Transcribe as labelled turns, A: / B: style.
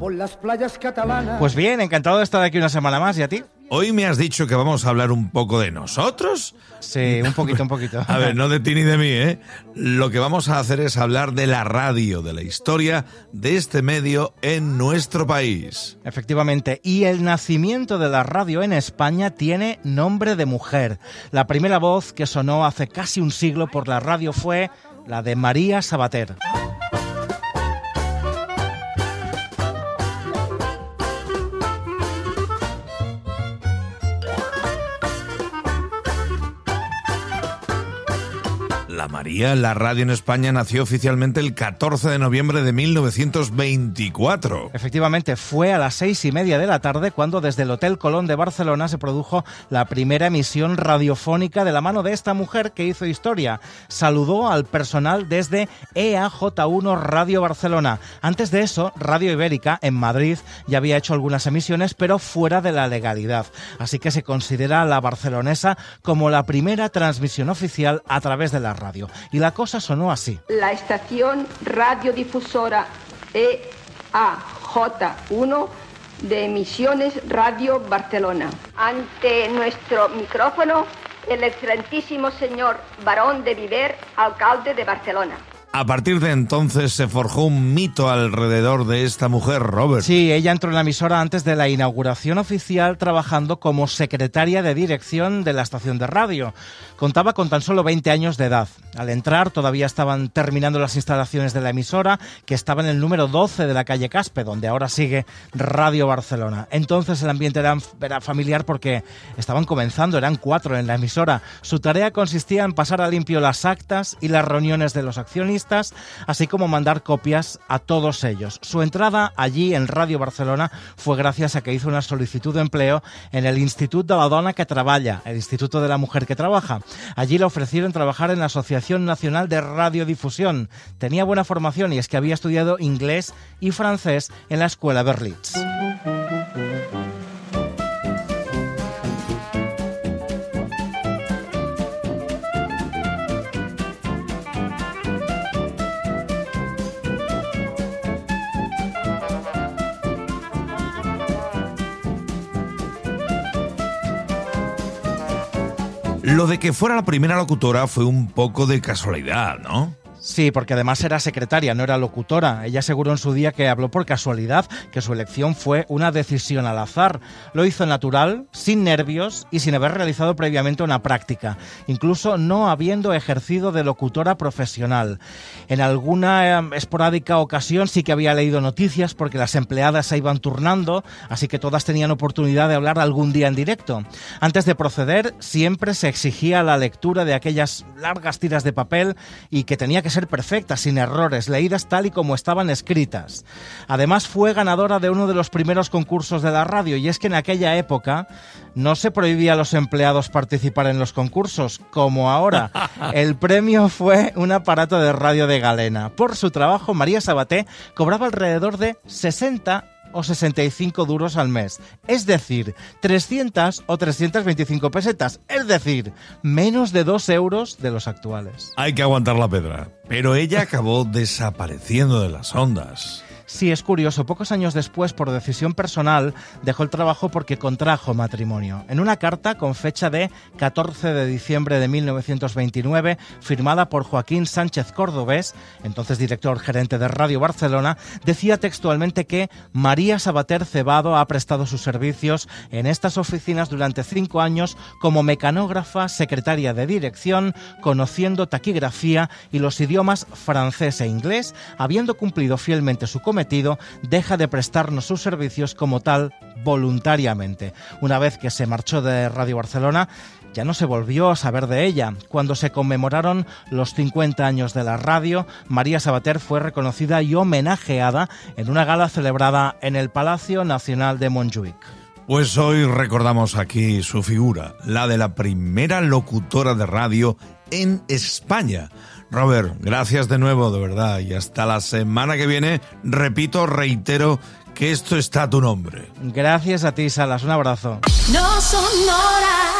A: por las playas catalanas.
B: Pues bien, encantado de estar aquí una semana más. ¿Y a ti?
C: Hoy me has dicho que vamos a hablar un poco de nosotros.
B: Sí, un poquito, un poquito.
C: A ver, no de ti ni de mí, ¿eh? Lo que vamos a hacer es hablar de la radio, de la historia de este medio en nuestro país.
B: Efectivamente, y el nacimiento de la radio en España tiene nombre de mujer. La primera voz que sonó hace casi un siglo por la radio fue la de María Sabater.
C: La María, la radio en España, nació oficialmente el 14 de noviembre de 1924.
B: Efectivamente, fue a las seis y media de la tarde cuando desde el Hotel Colón de Barcelona se produjo la primera emisión radiofónica de la mano de esta mujer que hizo historia. Saludó al personal desde EAJ1 Radio Barcelona. Antes de eso, Radio Ibérica en Madrid ya había hecho algunas emisiones, pero fuera de la legalidad. Así que se considera a la barcelonesa como la primera transmisión oficial a través de la radio. Y la cosa sonó así.
D: La estación radiodifusora EAJ1 de Emisiones Radio Barcelona. Ante nuestro micrófono, el excelentísimo señor Barón de Viver, alcalde de Barcelona.
C: A partir de entonces se forjó un mito alrededor de esta mujer, Robert.
B: Sí, ella entró en la emisora antes de la inauguración oficial trabajando como secretaria de dirección de la estación de radio. Contaba con tan solo 20 años de edad. Al entrar todavía estaban terminando las instalaciones de la emisora, que estaba en el número 12 de la calle Caspe, donde ahora sigue Radio Barcelona. Entonces el ambiente era, familiar porque estaban comenzando, eran cuatro en la emisora. Su tarea consistía en pasar a limpio las actas y las reuniones de los accionistas así como mandar copias a todos ellos. Su entrada allí en Radio Barcelona fue gracias a que hizo una solicitud de empleo en el Instituto de la Dona que Trabaja, el Instituto de la Mujer que Trabaja. Allí le ofrecieron trabajar en la Asociación Nacional de Radiodifusión. Tenía buena formación y es que había estudiado inglés y francés en la Escuela Berlitz.
C: Lo de que fuera la primera locutora fue un poco de casualidad, ¿no?
B: Sí, porque además era secretaria, no era locutora. Ella aseguró en su día que habló por casualidad, que su elección fue una decisión al azar. Lo hizo natural, sin nervios y sin haber realizado previamente una práctica, incluso no habiendo ejercido de locutora profesional. En alguna eh, esporádica ocasión sí que había leído noticias porque las empleadas se iban turnando, así que todas tenían oportunidad de hablar algún día en directo. Antes de proceder, siempre se exigía la lectura de aquellas largas tiras de papel y que tenía que ser perfectas, sin errores, leídas tal y como estaban escritas. Además fue ganadora de uno de los primeros concursos de la radio y es que en aquella época no se prohibía a los empleados participar en los concursos, como ahora. El premio fue un aparato de radio de galena. Por su trabajo, María Sabaté cobraba alrededor de 60 o 65 duros al mes. Es decir, 300 o 325 pesetas. Es decir, menos de 2 euros de los actuales.
C: Hay que aguantar la pedra. Pero ella acabó desapareciendo de las ondas.
B: Sí, es curioso. Pocos años después, por decisión personal, dejó el trabajo porque contrajo matrimonio. En una carta con fecha de 14 de diciembre de 1929, firmada por Joaquín Sánchez Cordobés, entonces director gerente de Radio Barcelona, decía textualmente que María Sabater Cebado ha prestado sus servicios en estas oficinas durante cinco años como mecanógrafa, secretaria de dirección, conociendo taquigrafía y los idiomas francés e inglés, habiendo cumplido fielmente su cometido deja de prestarnos sus servicios como tal voluntariamente. Una vez que se marchó de Radio Barcelona, ya no se volvió a saber de ella. Cuando se conmemoraron los 50 años de la radio, María Sabater fue reconocida y homenajeada en una gala celebrada en el Palacio Nacional de Montjuic.
C: Pues hoy recordamos aquí su figura, la de la primera locutora de radio en España. Robert, gracias de nuevo, de verdad, y hasta la semana que viene, repito, reitero que esto está a tu nombre.
B: Gracias a ti, Salas, un abrazo.
E: No son horas